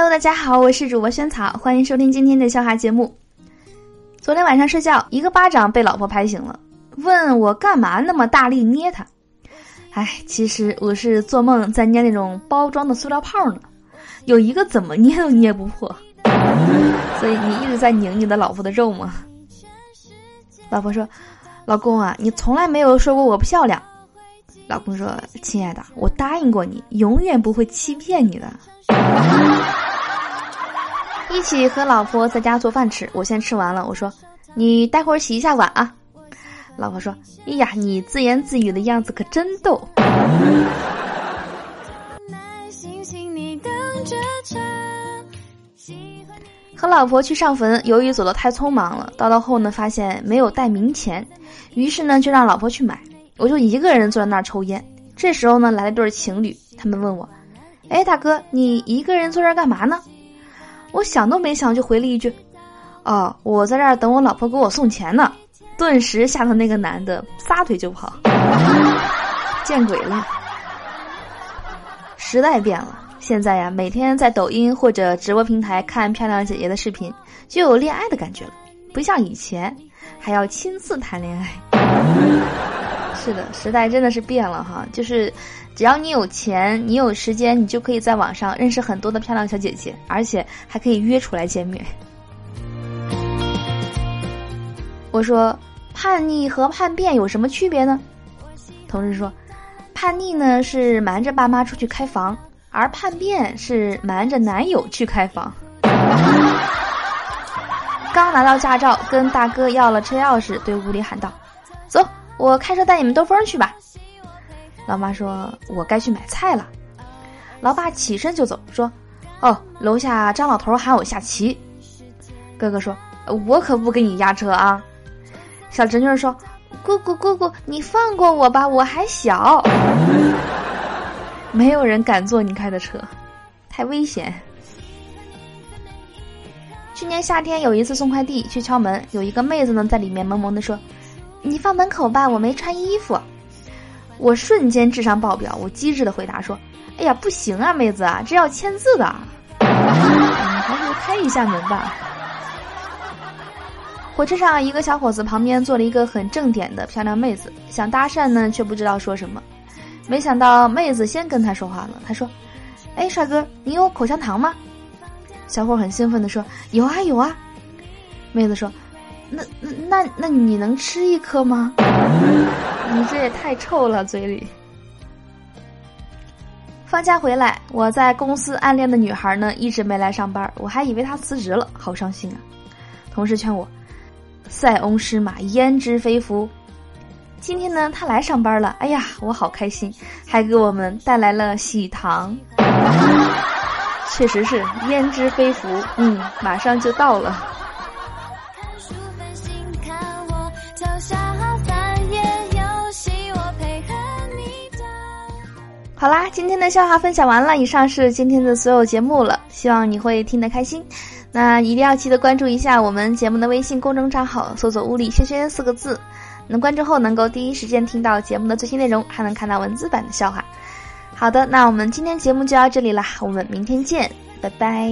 Hello，大家好，我是主播萱草，欢迎收听今天的笑话节目。昨天晚上睡觉，一个巴掌被老婆拍醒了，问我干嘛那么大力捏他。哎，其实我是做梦在捏那种包装的塑料泡呢，有一个怎么捏都捏不破。所以你一直在拧你的老婆的肉吗？老婆说：“老公啊，你从来没有说过我不漂亮。”老公说：“亲爱的，我答应过你，永远不会欺骗你的。”一起和老婆在家做饭吃，我先吃完了。我说：“你待会儿洗一下碗啊。”老婆说：“哎呀，你自言自语的样子可真逗。”和老婆去上坟，由于走得太匆忙了，到了后呢，发现没有带冥钱，于是呢就让老婆去买，我就一个人坐在那儿抽烟。这时候呢来了对情侣，他们问我：“哎，大哥，你一个人坐这儿干嘛呢？”我想都没想就回了一句：“哦，我在这儿等我老婆给我送钱呢。”顿时吓得那个男的撒腿就跑，见鬼了！时代变了。现在呀，每天在抖音或者直播平台看漂亮姐姐的视频，就有恋爱的感觉了，不像以前还要亲自谈恋爱。是的，时代真的是变了哈，就是只要你有钱，你有时间，你就可以在网上认识很多的漂亮小姐姐，而且还可以约出来见面。我说，叛逆和叛变有什么区别呢？同事说，叛逆呢是瞒着爸妈出去开房。而叛变是瞒着男友去开房。刚拿到驾照，跟大哥要了车钥匙，对屋里喊道：“走，我开车带你们兜风去吧。”老妈说：“我该去买菜了。”老爸起身就走，说：“哦，楼下张老头喊我下棋。”哥哥说：“我可不给你压车啊。”小侄女说：“姑姑姑姑，你放过我吧，我还小。”没有人敢坐你开的车，太危险。去年夏天有一次送快递去敲门，有一个妹子呢在里面萌萌的说：“你放门口吧，我没穿衣服。”我瞬间智商爆表，我机智的回答说：“哎呀，不行啊，妹子啊，这要签字的，你还是开一下门吧。”火车上，一个小伙子旁边坐了一个很正点的漂亮妹子，想搭讪呢，却不知道说什么。没想到妹子先跟他说话了。他说：“哎，帅哥，你有口香糖吗？”小伙很兴奋的说：“有啊，有啊。”妹子说：“那那那那你能吃一颗吗？你这也太臭了，嘴里。”放假回来，我在公司暗恋的女孩呢，一直没来上班，我还以为她辞职了，好伤心啊。同事劝我：“塞翁失马，焉知非福。”今天呢，她来上班了。哎呀，我好开心，还给我们带来了喜糖。确实是焉知非福，嗯，马上就到了。下好啦，今天的笑话分享完了，以上是今天的所有节目了，希望你会听得开心。那一定要记得关注一下我们节目的微信公众账号，搜索“物理轩轩”四个字。能关注后，能够第一时间听到节目的最新内容，还能看到文字版的笑话。好的，那我们今天节目就到这里啦，我们明天见，拜拜。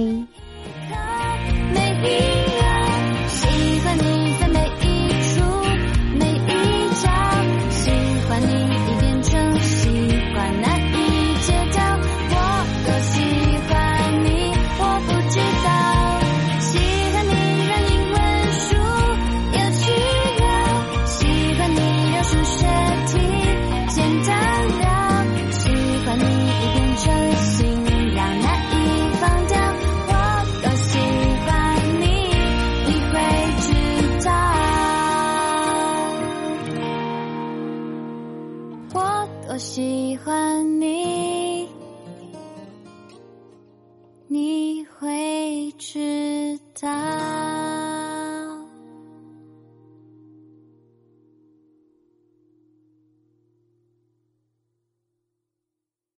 喜欢你，你会知道。